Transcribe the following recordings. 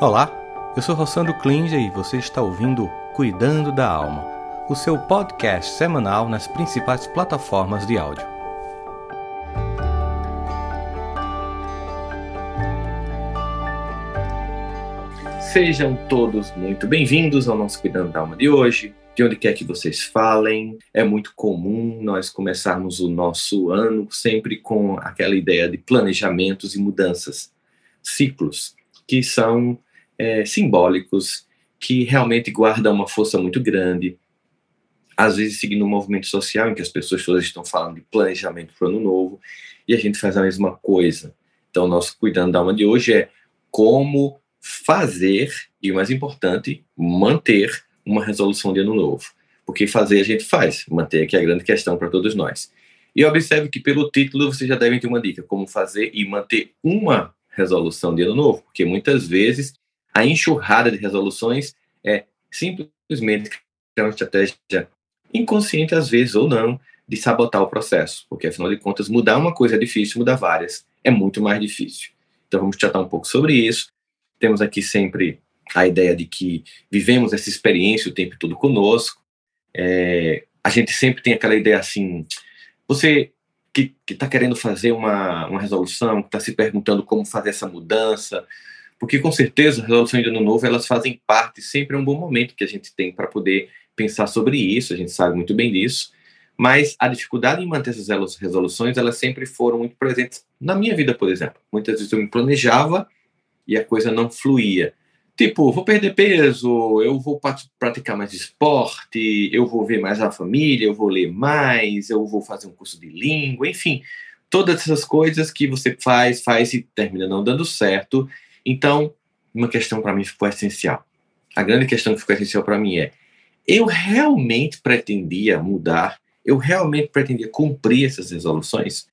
Olá, eu sou Rossandro Klinger e você está ouvindo Cuidando da Alma, o seu podcast semanal nas principais plataformas de áudio. Sejam todos muito bem-vindos ao nosso Cuidando da Alma de hoje. De onde quer que vocês falem, é muito comum nós começarmos o nosso ano sempre com aquela ideia de planejamentos e mudanças, ciclos, que são é, simbólicos que realmente guardam uma força muito grande. Às vezes seguindo um movimento social em que as pessoas todas estão falando de planejamento para o ano novo e a gente faz a mesma coisa. Então, nosso cuidando da alma de hoje é como fazer e o mais importante, manter uma resolução de ano novo. Porque fazer a gente faz, manter aqui é a grande questão para todos nós. E observe que pelo título você já deve ter uma dica como fazer e manter uma resolução de ano novo, porque muitas vezes a enxurrada de resoluções é simplesmente uma estratégia inconsciente, às vezes, ou não, de sabotar o processo, porque, afinal de contas, mudar uma coisa é difícil, mudar várias é muito mais difícil. Então, vamos tratar um pouco sobre isso. Temos aqui sempre a ideia de que vivemos essa experiência o tempo todo conosco. É, a gente sempre tem aquela ideia assim: você que está querendo fazer uma, uma resolução, que está se perguntando como fazer essa mudança, porque com certeza as resoluções de ano novo elas fazem parte, sempre é um bom momento que a gente tem para poder pensar sobre isso, a gente sabe muito bem disso, mas a dificuldade em manter essas resoluções, elas sempre foram muito presentes na minha vida, por exemplo. Muitas vezes eu me planejava e a coisa não fluía. Tipo, vou perder peso, eu vou praticar mais esporte, eu vou ver mais a família, eu vou ler mais, eu vou fazer um curso de língua, enfim, todas essas coisas que você faz, faz e termina não dando certo então, uma questão para mim ficou essencial. A grande questão que ficou essencial para mim é: eu realmente pretendia mudar? Eu realmente pretendia cumprir essas resoluções?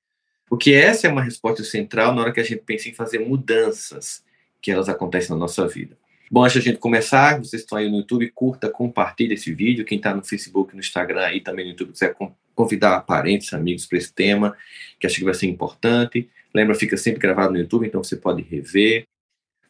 Porque essa é uma resposta central na hora que a gente pensa em fazer mudanças que elas acontecem na nossa vida. Bom, antes de a gente começar, vocês estão aí no YouTube, curta, compartilhe esse vídeo. Quem está no Facebook, no Instagram e também no YouTube, quiser convidar parentes, amigos para esse tema, que acho que vai ser importante. Lembra, fica sempre gravado no YouTube, então você pode rever.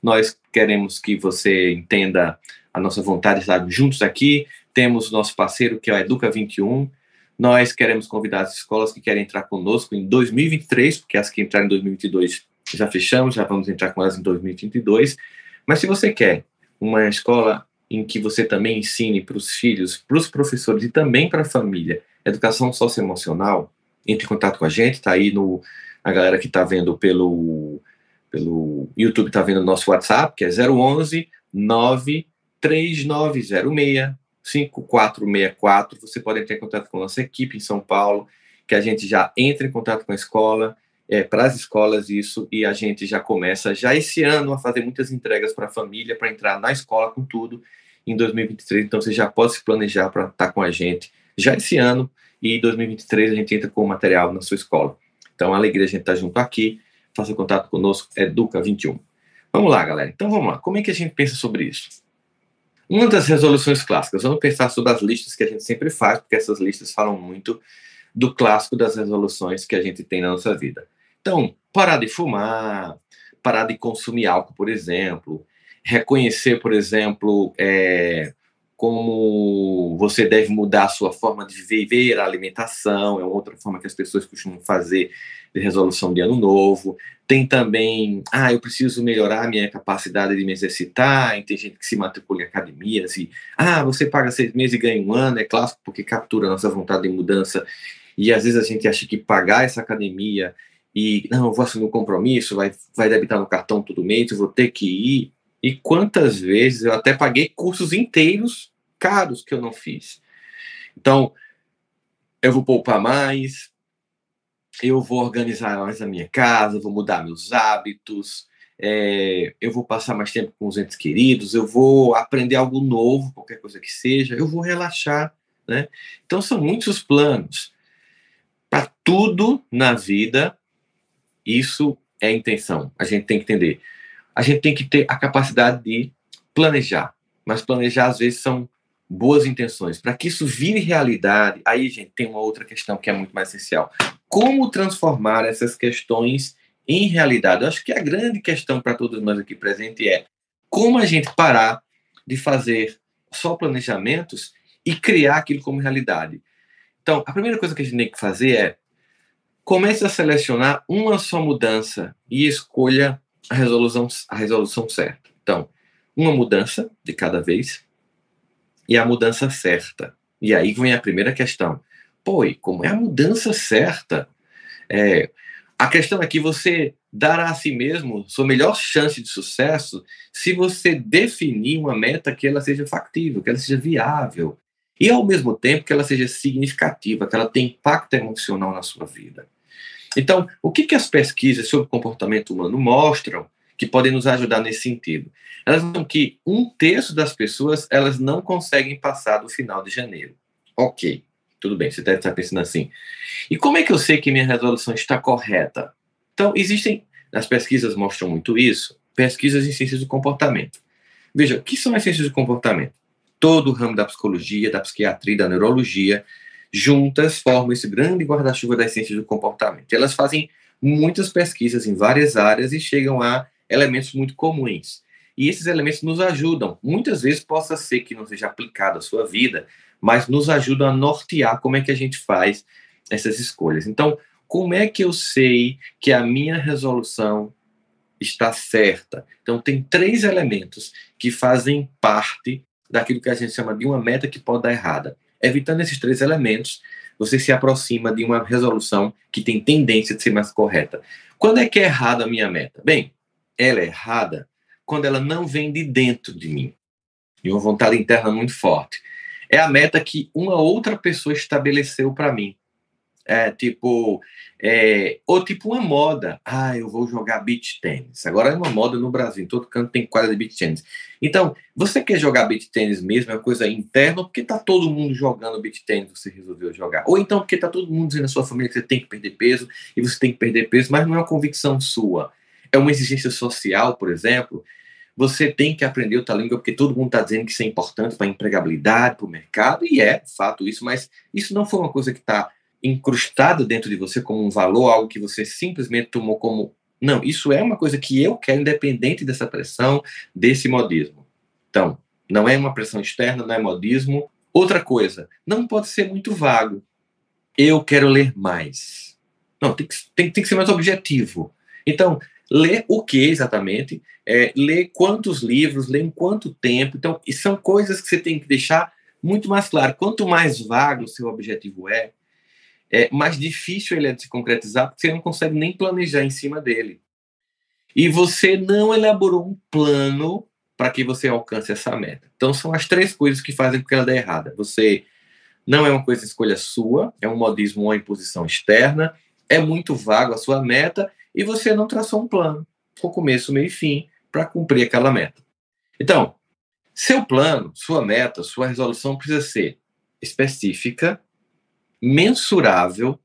Nós queremos que você entenda a nossa vontade de estar juntos aqui. Temos o nosso parceiro, que é a Educa 21. Nós queremos convidar as escolas que querem entrar conosco em 2023, porque as que entraram em 2022 já fechamos, já vamos entrar com elas em 2022. Mas se você quer uma escola em que você também ensine para os filhos, para os professores e também para a família educação socioemocional, entre em contato com a gente, está aí no a galera que está vendo pelo pelo YouTube está vendo nosso WhatsApp, que é 011 93906 5464. Você pode entrar em contato com a nossa equipe em São Paulo, que a gente já entra em contato com a escola, é, para as escolas isso, e a gente já começa já esse ano a fazer muitas entregas para a família, para entrar na escola com tudo em 2023. Então você já pode se planejar para estar tá com a gente já esse ano, e em 2023 a gente entra com o material na sua escola. Então, a alegria a gente estar tá junto aqui faça contato conosco, Educa21. Vamos lá, galera. Então vamos lá. Como é que a gente pensa sobre isso? Uma das resoluções clássicas, vamos pensar sobre as listas que a gente sempre faz, porque essas listas falam muito do clássico das resoluções que a gente tem na nossa vida. Então, parar de fumar, parar de consumir álcool, por exemplo, reconhecer, por exemplo, é, como você deve mudar a sua forma de viver a alimentação, é outra forma que as pessoas costumam fazer de resolução de ano novo. Tem também, ah, eu preciso melhorar a minha capacidade de me exercitar, tem gente que se matricula em academias e, ah, você paga seis meses e ganha um ano, é clássico porque captura a nossa vontade de mudança, e às vezes a gente acha que pagar essa academia e, não, eu vou assumir um compromisso, vai, vai debitar no cartão todo mês, eu vou ter que ir, e quantas vezes eu até paguei cursos inteiros caros que eu não fiz. Então, eu vou poupar mais, eu vou organizar mais a minha casa, vou mudar meus hábitos, é, eu vou passar mais tempo com os entes queridos, eu vou aprender algo novo, qualquer coisa que seja, eu vou relaxar, né? Então são muitos planos. Para tudo na vida, isso é intenção. A gente tem que entender. A gente tem que ter a capacidade de planejar, mas planejar às vezes são boas intenções. Para que isso vire realidade, aí, gente, tem uma outra questão que é muito mais essencial. Como transformar essas questões em realidade? Eu acho que a grande questão para todos nós aqui presentes é como a gente parar de fazer só planejamentos e criar aquilo como realidade. Então, a primeira coisa que a gente tem que fazer é comece a selecionar uma só mudança e escolha a resolução, a resolução certa. Então, uma mudança de cada vez e a mudança certa. E aí vem a primeira questão. Pô, e como é a mudança certa? É, a questão é que você dará a si mesmo sua melhor chance de sucesso se você definir uma meta que ela seja factível, que ela seja viável e ao mesmo tempo que ela seja significativa, que ela tenha impacto emocional na sua vida. Então, o que, que as pesquisas sobre comportamento humano mostram que podem nos ajudar nesse sentido? Elas mostram que um terço das pessoas elas não conseguem passar do final de janeiro. Ok, tudo bem, você deve estar pensando assim. E como é que eu sei que minha resolução está correta? Então, existem, as pesquisas mostram muito isso, pesquisas em ciências do comportamento. Veja, o que são as ciências do comportamento? Todo o ramo da psicologia, da psiquiatria, da neurologia, juntas formam esse grande guarda-chuva das ciências do comportamento. Elas fazem muitas pesquisas em várias áreas e chegam a elementos muito comuns. E esses elementos nos ajudam. Muitas vezes possa ser que não seja aplicado à sua vida, mas nos ajudam a nortear como é que a gente faz essas escolhas. Então, como é que eu sei que a minha resolução está certa? Então, tem três elementos que fazem parte daquilo que a gente chama de uma meta que pode dar errada. Evitando esses três elementos, você se aproxima de uma resolução que tem tendência de ser mais correta. Quando é que é errada a minha meta? Bem, ela é errada quando ela não vem de dentro de mim. E uma vontade interna muito forte. É a meta que uma outra pessoa estabeleceu para mim. É, tipo, é, ou tipo uma moda. Ah, eu vou jogar beach tênis. Agora é uma moda no Brasil, em todo canto tem quadra de beach tênis. Então, você quer jogar beach tênis mesmo, é uma coisa interna, porque tá todo mundo jogando beach tênis, você resolveu jogar. Ou então porque tá todo mundo dizendo na sua família que você tem que perder peso, e você tem que perder peso, mas não é uma convicção sua. É uma exigência social, por exemplo. Você tem que aprender outra língua, porque todo mundo está dizendo que isso é importante para a empregabilidade, para o mercado, e é, de fato, isso, mas isso não foi uma coisa que está incrustado dentro de você como um valor, algo que você simplesmente tomou como. Não, isso é uma coisa que eu quero, independente dessa pressão, desse modismo. Então, não é uma pressão externa, não é modismo. Outra coisa, não pode ser muito vago. Eu quero ler mais. Não, tem que, tem, tem que ser mais objetivo. Então, ler o que exatamente? É, ler quantos livros, ler em quanto tempo. Então, são coisas que você tem que deixar muito mais claro. Quanto mais vago o seu objetivo é, é, mais difícil ele é de se concretizar, porque você não consegue nem planejar em cima dele. E você não elaborou um plano para que você alcance essa meta. Então, são as três coisas que fazem com que ela dê errada. Você não é uma coisa escolha sua, é um modismo ou uma imposição externa, é muito vago a sua meta e você não traçou um plano, com começo, meio e fim, para cumprir aquela meta. Então, seu plano, sua meta, sua resolução precisa ser específica, mensurável,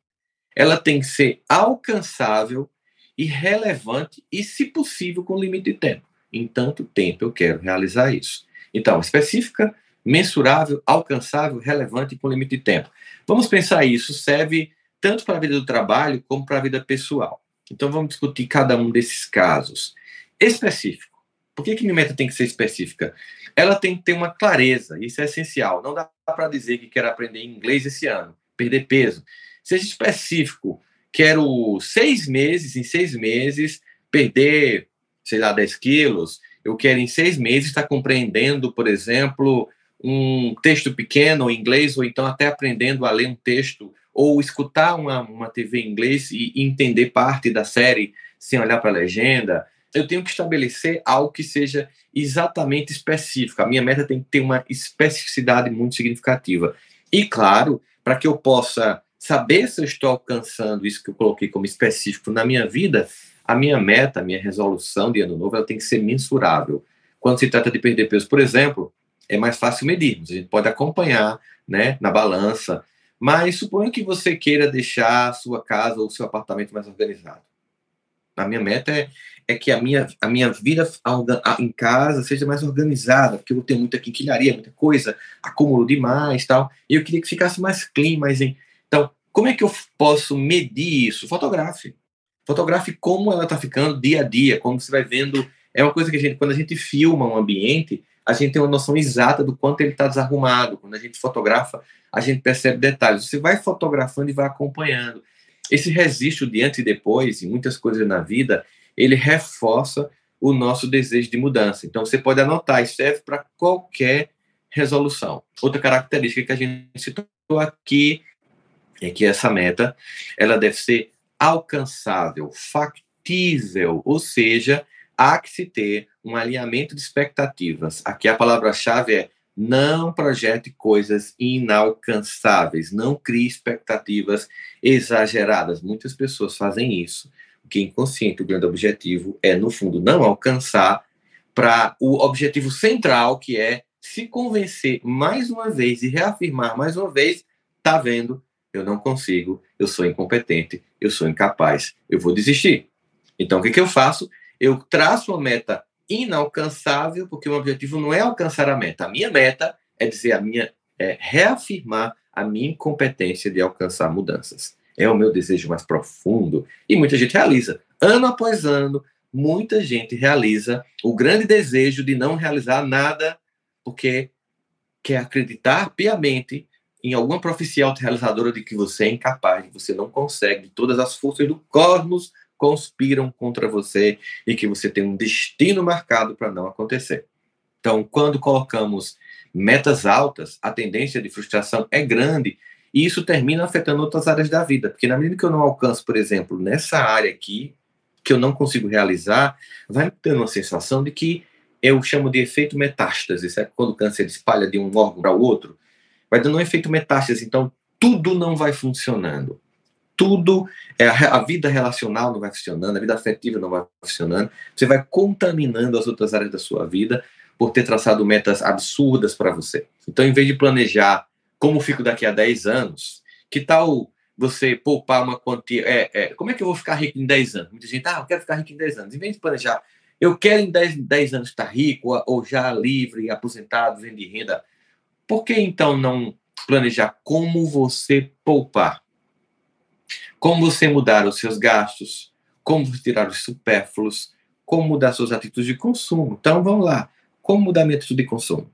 ela tem que ser alcançável e relevante e, se possível, com limite de tempo. Em tanto tempo eu quero realizar isso. Então, específica, mensurável, alcançável, relevante e com limite de tempo. Vamos pensar isso, serve tanto para a vida do trabalho como para a vida pessoal. Então, vamos discutir cada um desses casos. Específico. Por que, que minha meta tem que ser específica? Ela tem que ter uma clareza, isso é essencial. Não dá para dizer que quero aprender inglês esse ano perder peso. Seja específico. Quero seis meses, em seis meses, perder, sei lá, 10 quilos. Eu quero, em seis meses, estar compreendendo, por exemplo, um texto pequeno em inglês, ou então até aprendendo a ler um texto, ou escutar uma, uma TV em inglês e entender parte da série sem olhar para a legenda. Eu tenho que estabelecer algo que seja exatamente específico. A minha meta tem que ter uma especificidade muito significativa. E, claro, para que eu possa saber se eu estou alcançando isso que eu coloquei como específico na minha vida, a minha meta, a minha resolução de ano novo, ela tem que ser mensurável. Quando se trata de perder peso, por exemplo, é mais fácil medir. A gente pode acompanhar né, na balança. Mas suponha que você queira deixar sua casa ou seu apartamento mais organizado. A minha meta é, é que a minha, a minha vida em casa seja mais organizada, porque eu tenho muita quinquilharia, muita coisa, acumulo demais tal. E eu queria que ficasse mais clean, mais em. Então, como é que eu posso medir isso? Fotografe. Fotografe como ela está ficando dia a dia, como você vai vendo É uma coisa que a gente, quando a gente filma um ambiente, a gente tem uma noção exata do quanto ele está desarrumado. Quando a gente fotografa, a gente percebe detalhes. Você vai fotografando e vai acompanhando. Esse registro de antes e depois, em muitas coisas na vida, ele reforça o nosso desejo de mudança. Então, você pode anotar, isso serve para qualquer resolução. Outra característica que a gente citou aqui é que essa meta ela deve ser alcançável, factível, ou seja, há que se ter um alinhamento de expectativas. Aqui a palavra-chave é não projete coisas inalcançáveis, não crie expectativas exageradas. Muitas pessoas fazem isso. Que é inconsciente, o grande objetivo é, no fundo, não alcançar para o objetivo central, que é se convencer mais uma vez e reafirmar mais uma vez: tá vendo? Eu não consigo, eu sou incompetente, eu sou incapaz, eu vou desistir. Então, o que, que eu faço? Eu traço uma meta inalcançável, porque o objetivo não é alcançar a meta. A minha meta é dizer a minha é reafirmar a minha incompetência de alcançar mudanças. É o meu desejo mais profundo e muita gente realiza. Ano após ano, muita gente realiza o grande desejo de não realizar nada porque quer acreditar piamente em alguma profecia autorrealizadora de que você é incapaz, que você não consegue, todas as forças do cosmos conspiram contra você e que você tem um destino marcado para não acontecer. Então, quando colocamos metas altas, a tendência de frustração é grande e isso termina afetando outras áreas da vida, porque na medida que eu não alcanço, por exemplo, nessa área aqui, que eu não consigo realizar, vai me dando uma sensação de que eu chamo de efeito metástase, certo? quando o câncer espalha de um órgão para o outro, vai dando um efeito metástase, então tudo não vai funcionando tudo, é, a vida relacional não vai funcionando, a vida afetiva não vai funcionando, você vai contaminando as outras áreas da sua vida por ter traçado metas absurdas para você. Então, em vez de planejar como fico daqui a 10 anos, que tal você poupar uma quantia? É, é, como é que eu vou ficar rico em 10 anos? Muita gente, ah, eu quero ficar rico em 10 anos. Em vez de planejar, eu quero em 10, 10 anos estar rico, ou já livre, aposentado, vendo renda, por que então não planejar como você poupar? Como você mudar os seus gastos, como tirar os supérfluos, como mudar suas atitudes de consumo. Então, vamos lá. Como mudar minha atitude de consumo?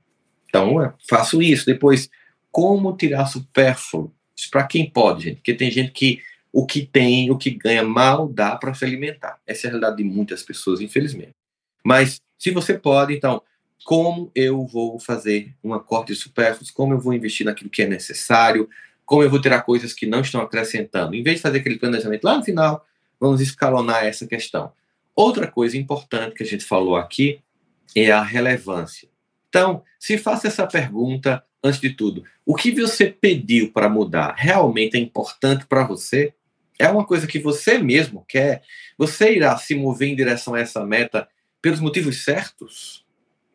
Então, eu faço isso. Depois, como tirar supérfluo? Isso para quem pode, gente. Porque tem gente que o que tem, o que ganha mal, dá para se alimentar. Essa é a realidade de muitas pessoas, infelizmente. Mas, se você pode, então, como eu vou fazer um corte de supérfluos? Como eu vou investir naquilo que é necessário? como eu vou tirar coisas que não estão acrescentando. Em vez de fazer aquele planejamento lá no final, vamos escalonar essa questão. Outra coisa importante que a gente falou aqui é a relevância. Então, se faça essa pergunta antes de tudo: o que você pediu para mudar realmente é importante para você? É uma coisa que você mesmo quer? Você irá se mover em direção a essa meta pelos motivos certos?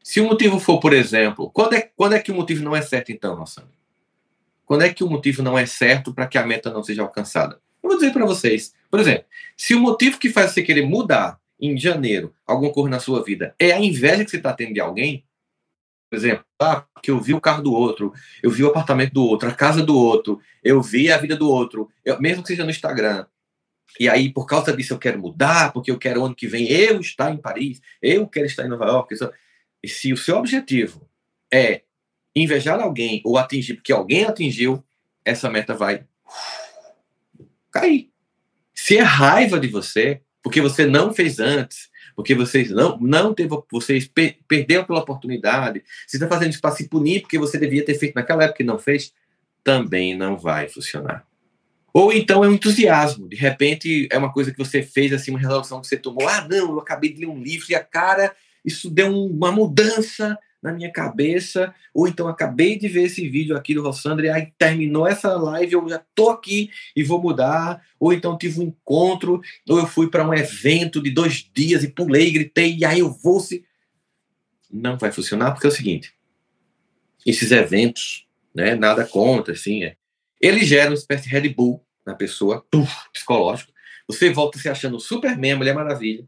Se o motivo for, por exemplo, quando é, quando é que o motivo não é certo, então, Rossandra? Quando é que o motivo não é certo para que a meta não seja alcançada? Eu vou dizer para vocês. Por exemplo, se o motivo que faz você querer mudar em janeiro alguma coisa na sua vida é a inveja que você está tendo de alguém, por exemplo, ah, que eu vi o carro do outro, eu vi o apartamento do outro, a casa do outro, eu vi a vida do outro, eu, mesmo que seja no Instagram. E aí, por causa disso, eu quero mudar, porque eu quero ano que vem eu estar em Paris, eu quero estar em Nova York. E se o seu objetivo é invejar alguém ou atingir porque alguém atingiu, essa meta vai cair. Se é raiva de você, porque você não fez antes, porque vocês não, não teve, vocês per, perderam pela oportunidade, você está fazendo isso para se punir porque você devia ter feito naquela época e não fez, também não vai funcionar. Ou então é um entusiasmo, de repente é uma coisa que você fez, assim, uma resolução que você tomou, ah, não, eu acabei de ler um livro e a cara, isso deu uma mudança na minha cabeça, ou então acabei de ver esse vídeo aqui do Rossandro e aí terminou essa live, eu já tô aqui e vou mudar, ou então tive um encontro, ou eu fui para um evento de dois dias e pulei, gritei, e aí eu vou se. Não vai funcionar, porque é o seguinte: esses eventos, né, nada contra, assim, é, eles geram uma espécie de Red Bull na pessoa, puf, psicológico. Você volta se achando Superman, Mulher Maravilha,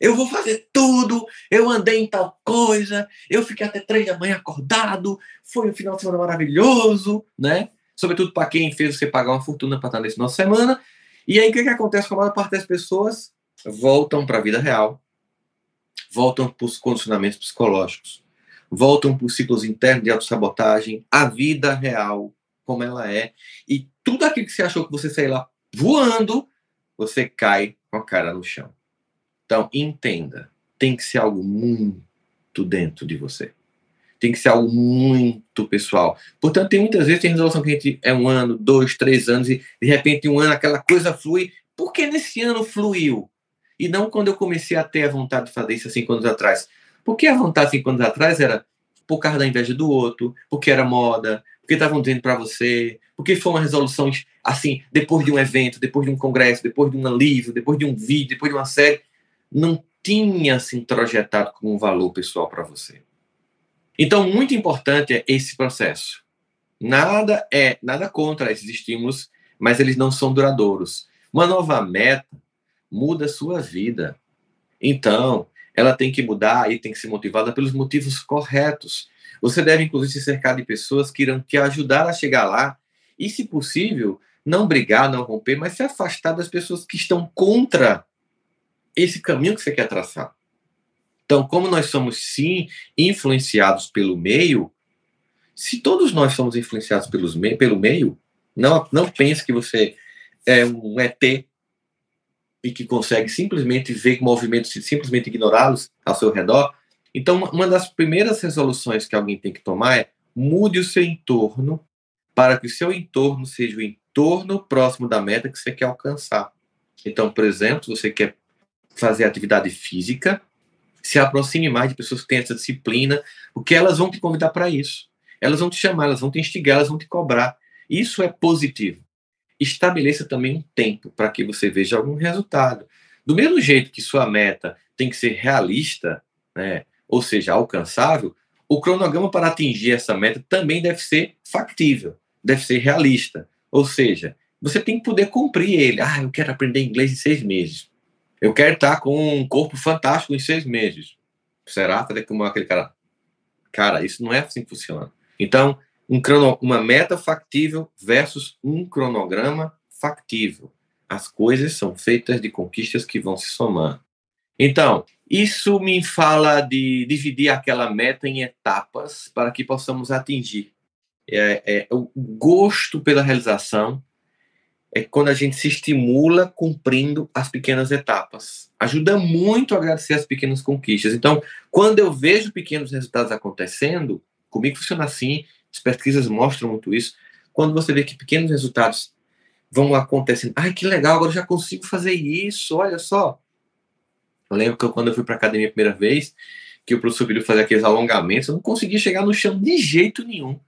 eu vou fazer tudo. Eu andei em tal coisa. Eu fiquei até três da manhã acordado. Foi um final de semana maravilhoso, né? Sobretudo para quem fez você pagar uma fortuna para estar nesse de semana. E aí o que, que acontece com a maior parte das pessoas? Voltam para a vida real. voltam para os condicionamentos psicológicos, voltam para os ciclos internos de autossabotagem, a vida real, como ela é, e tudo aquilo que você achou que você saiu lá voando, você cai com a cara no chão. Então, entenda, tem que ser algo muito dentro de você. Tem que ser algo muito pessoal. Portanto, tem muitas vezes tem resolução que a gente é um ano, dois, três anos, e de repente um ano aquela coisa flui. Por que nesse ano fluiu? E não quando eu comecei a ter a vontade de fazer isso há cinco anos atrás. Porque a vontade cinco anos atrás era por causa da inveja do outro, porque era moda, porque estavam dizendo para você, porque foi uma resolução assim, depois de um evento, depois de um congresso, depois de um livro, depois de um vídeo, depois de uma série, não tinha se introjetado como um valor pessoal para você. Então, muito importante é esse processo. Nada é, nada contra esses estímulos, mas eles não são duradouros. Uma nova meta muda a sua vida. Então, ela tem que mudar e tem que ser motivada pelos motivos corretos. Você deve, inclusive, se cercar de pessoas que irão te ajudar a chegar lá e, se possível, não brigar, não romper, mas se afastar das pessoas que estão contra esse caminho que você quer traçar. Então, como nós somos, sim, influenciados pelo meio, se todos nós somos influenciados pelos me pelo meio, não, não pense que você é um ET e que consegue simplesmente ver movimentos e simplesmente ignorá-los ao seu redor. Então, uma das primeiras resoluções que alguém tem que tomar é mude o seu entorno para que o seu entorno seja o entorno próximo da meta que você quer alcançar. Então, por exemplo, se você quer fazer atividade física, se aproxime mais de pessoas que têm essa disciplina, porque elas vão te convidar para isso. Elas vão te chamar, elas vão te instigar, elas vão te cobrar. Isso é positivo. Estabeleça também um tempo para que você veja algum resultado. Do mesmo jeito que sua meta tem que ser realista, né, ou seja, alcançável, o cronograma para atingir essa meta também deve ser factível, deve ser realista. Ou seja, você tem que poder cumprir ele. Ah, eu quero aprender inglês em seis meses. Eu quero estar com um corpo fantástico em seis meses. Será? Fazer como aquele cara. Cara, isso não é assim que funciona. Então, um crono, uma meta factível versus um cronograma factível. As coisas são feitas de conquistas que vão se somando. Então, isso me fala de dividir aquela meta em etapas para que possamos atingir. É, é, o gosto pela realização é quando a gente se estimula cumprindo as pequenas etapas. Ajuda muito a agradecer as pequenas conquistas. Então, quando eu vejo pequenos resultados acontecendo, comigo funciona assim, as pesquisas mostram muito isso. Quando você vê que pequenos resultados vão acontecendo, ai que legal, agora eu já consigo fazer isso, olha só. Eu lembro que quando eu fui para a academia a primeira vez, que o professor pediu fazer aqueles alongamentos, eu não conseguia chegar no chão de jeito nenhum.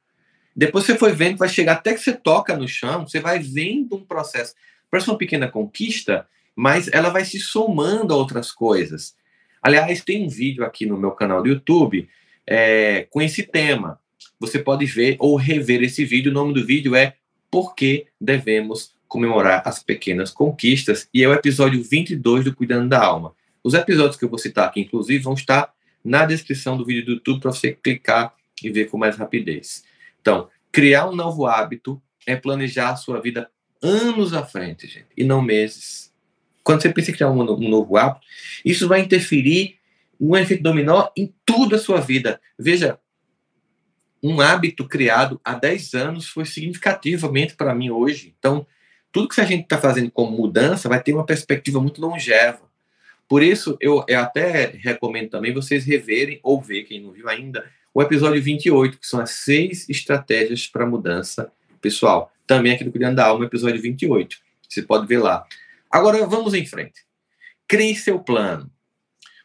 Depois você foi vendo, vai chegar até que você toca no chão, você vai vendo um processo. Parece uma pequena conquista, mas ela vai se somando a outras coisas. Aliás, tem um vídeo aqui no meu canal do YouTube é, com esse tema. Você pode ver ou rever esse vídeo. O nome do vídeo é Por que devemos comemorar as pequenas conquistas? E é o episódio 22 do Cuidando da Alma. Os episódios que eu vou citar aqui, inclusive, vão estar na descrição do vídeo do YouTube para você clicar e ver com mais rapidez. Então, criar um novo hábito é planejar a sua vida anos à frente, gente, e não meses. Quando você pensa em criar um, um novo hábito, isso vai interferir um efeito dominó em toda a sua vida. Veja, um hábito criado há 10 anos foi significativamente para mim hoje. Então, tudo que a gente está fazendo como mudança vai ter uma perspectiva muito longeva. Por isso, eu, eu até recomendo também vocês reverem ou ver, quem não viu ainda, o episódio 28, que são as seis estratégias para mudança pessoal. Também aqui do Cuidando da Alma, episódio 28. Você pode ver lá. Agora, vamos em frente. Crie seu plano.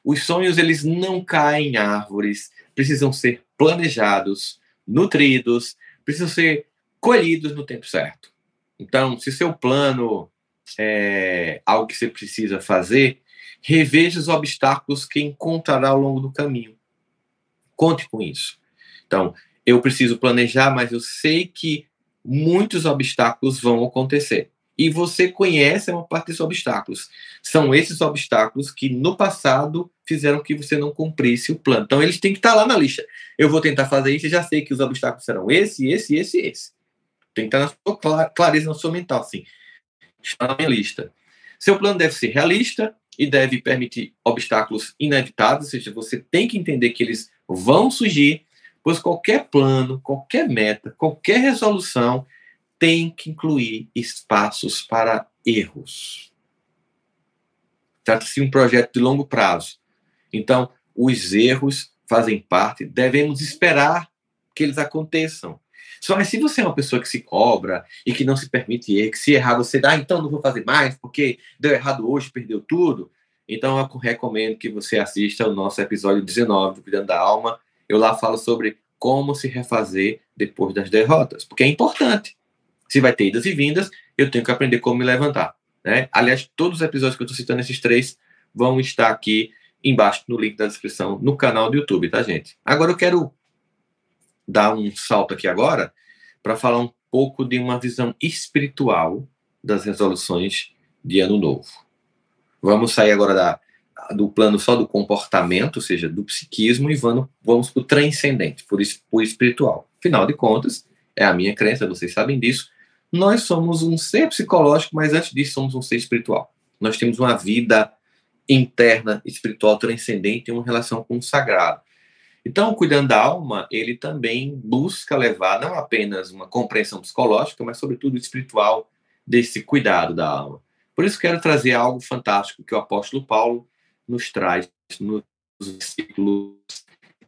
Os sonhos, eles não caem em árvores, precisam ser planejados, nutridos, precisam ser colhidos no tempo certo. Então, se seu plano é algo que você precisa fazer, reveja os obstáculos que encontrará ao longo do caminho. Conte com isso. Então, eu preciso planejar, mas eu sei que muitos obstáculos vão acontecer. E você conhece uma parte desses obstáculos. São esses obstáculos que no passado fizeram que você não cumprisse o plano. Então, eles têm que estar lá na lista. Eu vou tentar fazer isso e já sei que os obstáculos serão esse, esse, esse e esse. Tem que estar na sua clareza na sua mental, assim. Está na minha lista. Seu plano deve ser realista, e deve permitir obstáculos inevitáveis, ou seja, você tem que entender que eles vão surgir, pois qualquer plano, qualquer meta, qualquer resolução tem que incluir espaços para erros. Trata-se de um projeto de longo prazo. Então, os erros fazem parte, devemos esperar que eles aconteçam. Só que se você é uma pessoa que se cobra e que não se permite errar, que se errar você dá, ah, então não vou fazer mais porque deu errado hoje, perdeu tudo. Então eu recomendo que você assista o nosso episódio 19 do Cuidando da Alma. Eu lá falo sobre como se refazer depois das derrotas, porque é importante. Se vai ter idas e vindas, eu tenho que aprender como me levantar. Né? Aliás, todos os episódios que eu estou citando, esses três, vão estar aqui embaixo no link da descrição no canal do YouTube, tá, gente? Agora eu quero dar um salto aqui agora para falar um pouco de uma visão espiritual das resoluções de ano novo. Vamos sair agora da, do plano só do comportamento, ou seja, do psiquismo, e vamos, vamos para o transcendente, por, por espiritual. Afinal de contas, é a minha crença, vocês sabem disso, nós somos um ser psicológico, mas antes disso somos um ser espiritual. Nós temos uma vida interna, espiritual, transcendente, uma relação com o sagrado. Então, cuidando da alma, ele também busca levar não apenas uma compreensão psicológica, mas sobretudo espiritual desse cuidado da alma. Por isso quero trazer algo fantástico que o apóstolo Paulo nos traz nos versículos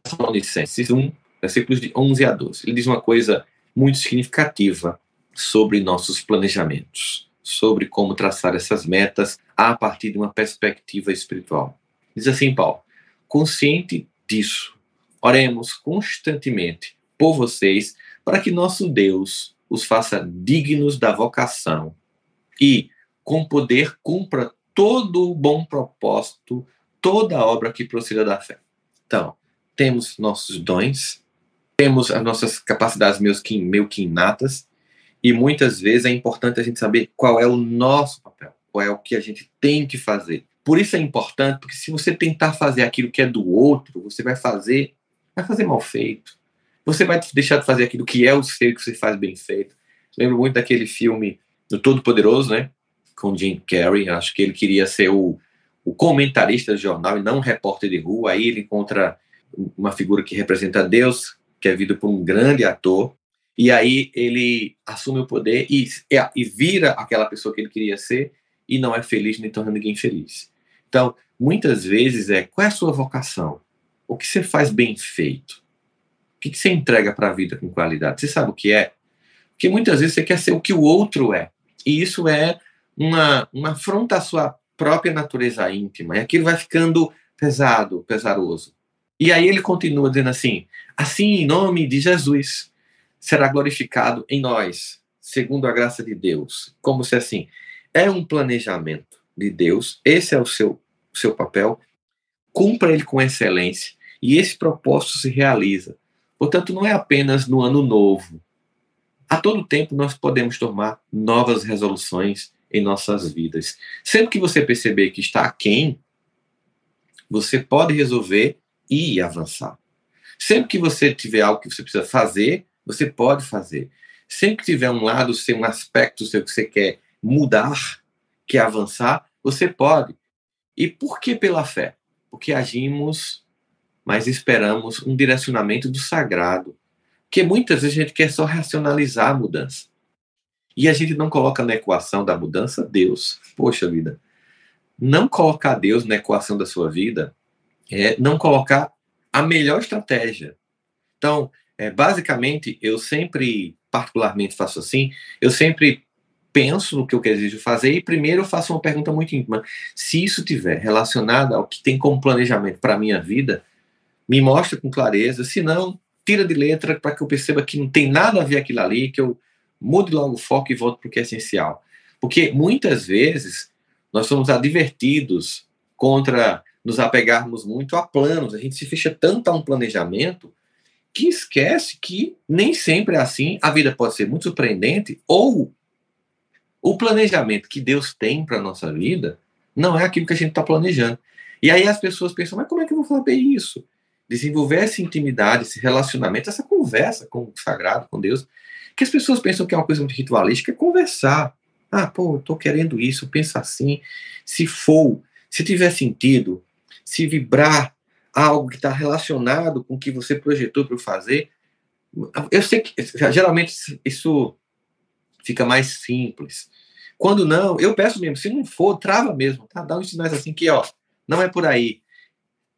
Tessalonicenses 1, versículos de 11 a 12. Ele diz uma coisa muito significativa sobre nossos planejamentos, sobre como traçar essas metas a partir de uma perspectiva espiritual. Diz assim Paulo: consciente disso, Oremos constantemente por vocês, para que nosso Deus os faça dignos da vocação e, com poder, cumpra todo o bom propósito, toda a obra que proceda da fé. Então, temos nossos dons, temos as nossas capacidades meio que, meio que inatas, e muitas vezes é importante a gente saber qual é o nosso papel, qual é o que a gente tem que fazer. Por isso é importante, porque se você tentar fazer aquilo que é do outro, você vai fazer vai fazer mal feito. Você vai deixar de fazer aquilo que é o seu, que você faz bem feito. Lembro muito daquele filme do Todo Poderoso, né? Com Jim Carrey. Acho que ele queria ser o, o comentarista do jornal e não um repórter de rua. Aí ele encontra uma figura que representa Deus, que é vindo por um grande ator. E aí ele assume o poder e, e vira aquela pessoa que ele queria ser e não é feliz nem torna ninguém feliz. Então, muitas vezes é qual é a sua vocação? o que você faz bem feito? O que você entrega para a vida com qualidade? Você sabe o que é? Porque muitas vezes você quer ser o que o outro é. E isso é uma, uma afronta à sua própria natureza íntima. E aquilo vai ficando pesado, pesaroso. E aí ele continua dizendo assim: assim, em nome de Jesus, será glorificado em nós, segundo a graça de Deus. Como se assim, é um planejamento de Deus, esse é o seu, seu papel, cumpra ele com excelência, e esse propósito se realiza. Portanto, não é apenas no ano novo. A todo tempo nós podemos tomar novas resoluções em nossas vidas. Sempre que você perceber que está aquém, você pode resolver e avançar. Sempre que você tiver algo que você precisa fazer, você pode fazer. Sempre que tiver um lado seu, um aspecto seu que você quer mudar, quer avançar, você pode. E por que pela fé? Porque agimos mas esperamos um direcionamento do sagrado. Porque muitas vezes a gente quer só racionalizar a mudança. E a gente não coloca na equação da mudança Deus. Poxa vida. Não colocar Deus na equação da sua vida é não colocar a melhor estratégia. Então, é, basicamente, eu sempre, particularmente faço assim, eu sempre penso no que eu desejo fazer e primeiro eu faço uma pergunta muito íntima. Se isso tiver relacionado ao que tem como planejamento para a minha vida, me mostra com clareza, se não, tira de letra para que eu perceba que não tem nada a ver aquilo ali, que eu mude logo o foco e volte para o que é essencial. Porque muitas vezes nós somos advertidos contra nos apegarmos muito a planos, a gente se fecha tanto a um planejamento que esquece que nem sempre é assim, a vida pode ser muito surpreendente, ou o planejamento que Deus tem para nossa vida não é aquilo que a gente está planejando. E aí as pessoas pensam, mas como é que eu vou saber isso? desenvolver essa intimidade, esse relacionamento, essa conversa com o sagrado, com Deus, que as pessoas pensam que é uma coisa muito ritualística, é conversar. Ah, pô, eu tô querendo isso, pensa assim. Se for, se tiver sentido, se vibrar algo que está relacionado com o que você projetou para fazer, eu sei que geralmente isso fica mais simples. Quando não, eu peço mesmo, se não for, trava mesmo, tá? Dá uns sinais assim que, ó, não é por aí.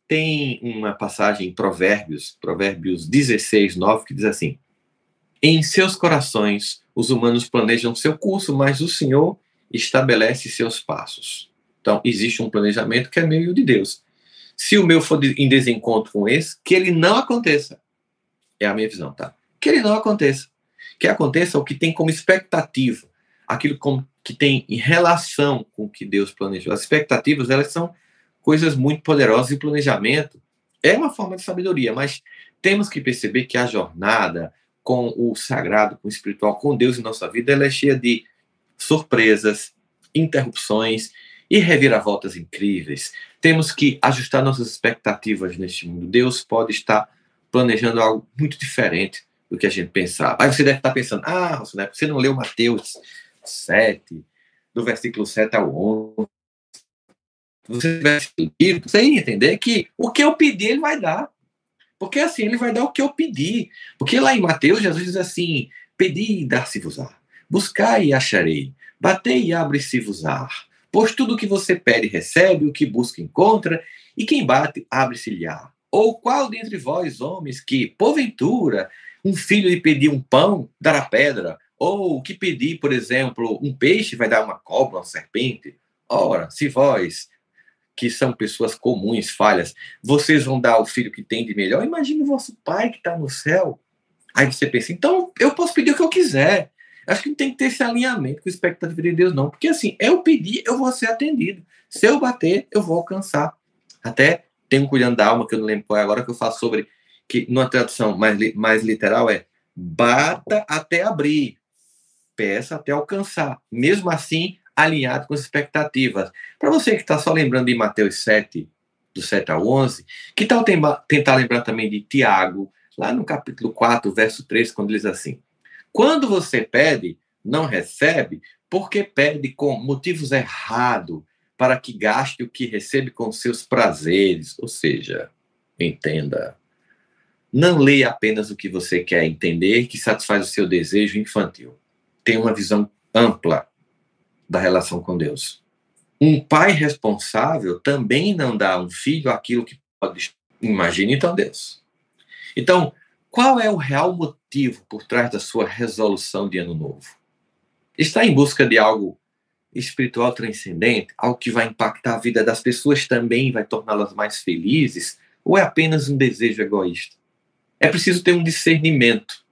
Tem uma passagem em Provérbios, Provérbios 16, 9, que diz assim: Em seus corações os humanos planejam seu curso, mas o Senhor estabelece seus passos. Então, existe um planejamento que é meio de Deus. Se o meu for em desencontro com esse, que ele não aconteça. É a minha visão, tá? Que ele não aconteça. Que aconteça o que tem como expectativa, aquilo que tem em relação com o que Deus planejou. As expectativas, elas são coisas muito poderosas e planejamento é uma forma de sabedoria, mas temos que perceber que a jornada com o sagrado, com o espiritual, com Deus em nossa vida, ela é cheia de surpresas, interrupções e reviravoltas incríveis. Temos que ajustar nossas expectativas neste mundo. Deus pode estar planejando algo muito diferente do que a gente pensava. Aí você deve estar pensando, ah, você não leu Mateus 7, do versículo 7 ao 11. Você tivesse lido, você ia entender que o que eu pedir, ele vai dar. Porque assim, ele vai dar o que eu pedir. Porque lá em Mateus, Jesus diz assim: pedi e dar-se-vos-á. Buscai e acharei. Batei e abre-se-vos-á. Pois tudo que você pede, recebe, o que busca, encontra, e quem bate, abre-se-lhe-á. Ou qual dentre vós, homens, que, porventura, um filho lhe pedir um pão, dará pedra? Ou que pedir, por exemplo, um peixe, vai dar uma cobra, uma serpente? Ora, se vós, que são pessoas comuns, falhas, vocês vão dar o filho que tem de melhor, imagine o vosso pai que está no céu. Aí você pensa, então eu posso pedir o que eu quiser. Acho que não tem que ter esse alinhamento com a expectativa de Deus, não. Porque assim, eu pedir, eu vou ser atendido. Se eu bater, eu vou alcançar. Até tem um cuidando da alma, que eu não lembro qual é agora, que eu faço sobre, que numa tradução mais, mais literal é bata até abrir, peça até alcançar. Mesmo assim, alinhado com as expectativas. Para você que está só lembrando de Mateus 7, do 7 ao 11, que tal tentar lembrar também de Tiago, lá no capítulo 4, verso 3, quando diz assim: quando você pede, não recebe, porque pede com motivos errados, para que gaste o que recebe com seus prazeres. Ou seja, entenda. Não leia apenas o que você quer entender, que satisfaz o seu desejo infantil. Tenha uma visão ampla da relação com Deus. Um pai responsável também não dá a um filho aquilo que pode. Imagine então Deus. Então, qual é o real motivo por trás da sua resolução de ano novo? Está em busca de algo espiritual transcendente, algo que vai impactar a vida das pessoas também, vai torná-las mais felizes, ou é apenas um desejo egoísta? É preciso ter um discernimento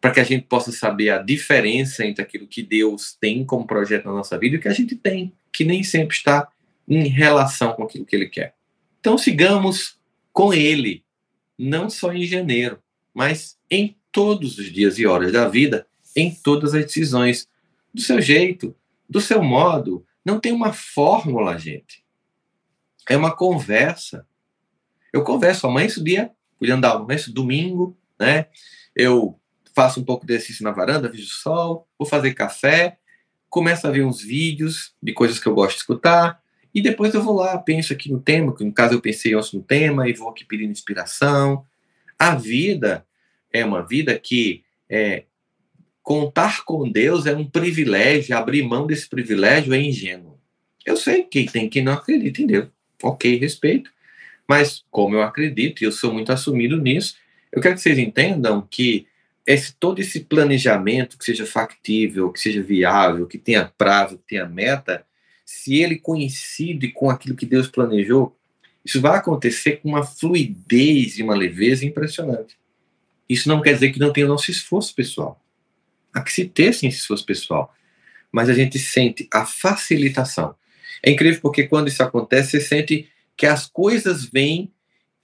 para que a gente possa saber a diferença entre aquilo que Deus tem como projeto na nossa vida e o que a gente tem, que nem sempre está em relação com aquilo que Ele quer. Então sigamos com Ele, não só em janeiro, mas em todos os dias e horas da vida, em todas as decisões, do seu jeito, do seu modo. Não tem uma fórmula, gente. É uma conversa. Eu converso, amanhã esse dia, cuidando da amanhã esse domingo, né? Eu faço um pouco de exercício na varanda, vejo o sol, vou fazer café, começo a ver uns vídeos de coisas que eu gosto de escutar, e depois eu vou lá, penso aqui no tema, que no caso eu pensei ontem no tema, e vou aqui pedindo inspiração. A vida é uma vida que é, contar com Deus é um privilégio, abrir mão desse privilégio é ingênuo. Eu sei que tem quem não acredita em Deus. Ok, respeito. Mas como eu acredito, e eu sou muito assumido nisso, eu quero que vocês entendam que esse, todo esse planejamento, que seja factível, que seja viável, que tenha prazo, que tenha meta, se ele coincide com aquilo que Deus planejou, isso vai acontecer com uma fluidez e uma leveza impressionante. Isso não quer dizer que não tenha o nosso esforço pessoal. Há que se ter sim esforço pessoal. Mas a gente sente a facilitação. É incrível porque quando isso acontece, você sente que as coisas vêm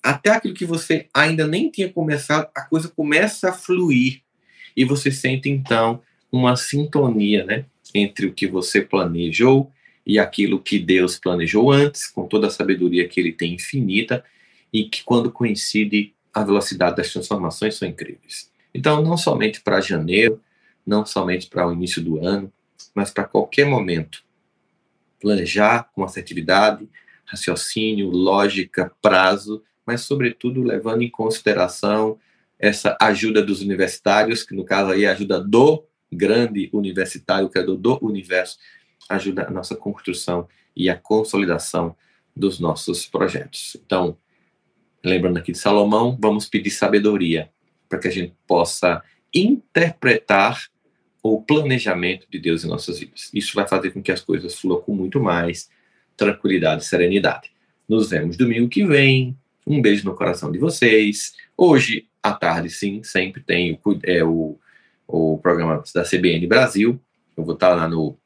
até aquilo que você ainda nem tinha começado, a coisa começa a fluir. E você sente então uma sintonia, né, entre o que você planejou e aquilo que Deus planejou antes, com toda a sabedoria que ele tem infinita, e que quando coincide a velocidade das transformações são incríveis. Então, não somente para janeiro, não somente para o início do ano, mas para qualquer momento. Planejar com assertividade, raciocínio, lógica, prazo, mas, sobretudo, levando em consideração essa ajuda dos universitários, que no caso aí é a ajuda do grande universitário, criador do universo, ajuda a nossa construção e a consolidação dos nossos projetos. Então, lembrando aqui de Salomão, vamos pedir sabedoria para que a gente possa interpretar o planejamento de Deus em nossas vidas. Isso vai fazer com que as coisas fluam com muito mais tranquilidade e serenidade. Nos vemos domingo que vem. Um beijo no coração de vocês. Hoje, à tarde, sim, sempre tem o, é, o, o programa da CBN Brasil. Eu vou estar lá no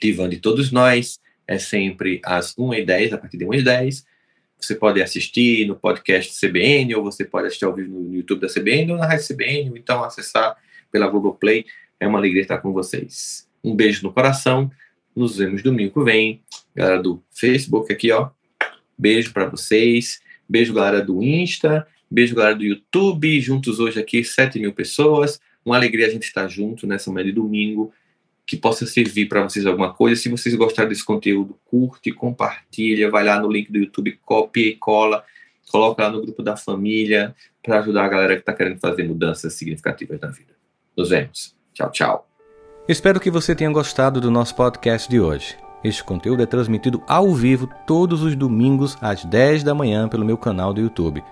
Divã de Todos Nós. É sempre às 1h10, a partir de 1h10. Você pode assistir no podcast CBN, ou você pode assistir ao vivo no YouTube da CBN, ou na Rádio CBN, ou então acessar pela Google Play. É uma alegria estar com vocês. Um beijo no coração. Nos vemos domingo que vem. Galera do Facebook aqui, ó. Beijo para vocês. Beijo, galera do Insta. Beijo, galera do YouTube. Juntos hoje aqui, 7 mil pessoas. Uma alegria a gente estar junto nessa manhã de domingo. Que possa servir para vocês alguma coisa. Se vocês gostaram desse conteúdo, curte, compartilha. Vai lá no link do YouTube, copia e cola. Coloca lá no grupo da família para ajudar a galera que está querendo fazer mudanças significativas na vida. Nos vemos. Tchau, tchau. Espero que você tenha gostado do nosso podcast de hoje. Este conteúdo é transmitido ao vivo todos os domingos às 10 da manhã pelo meu canal do YouTube.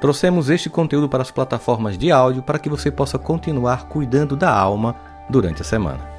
Trouxemos este conteúdo para as plataformas de áudio para que você possa continuar cuidando da alma durante a semana.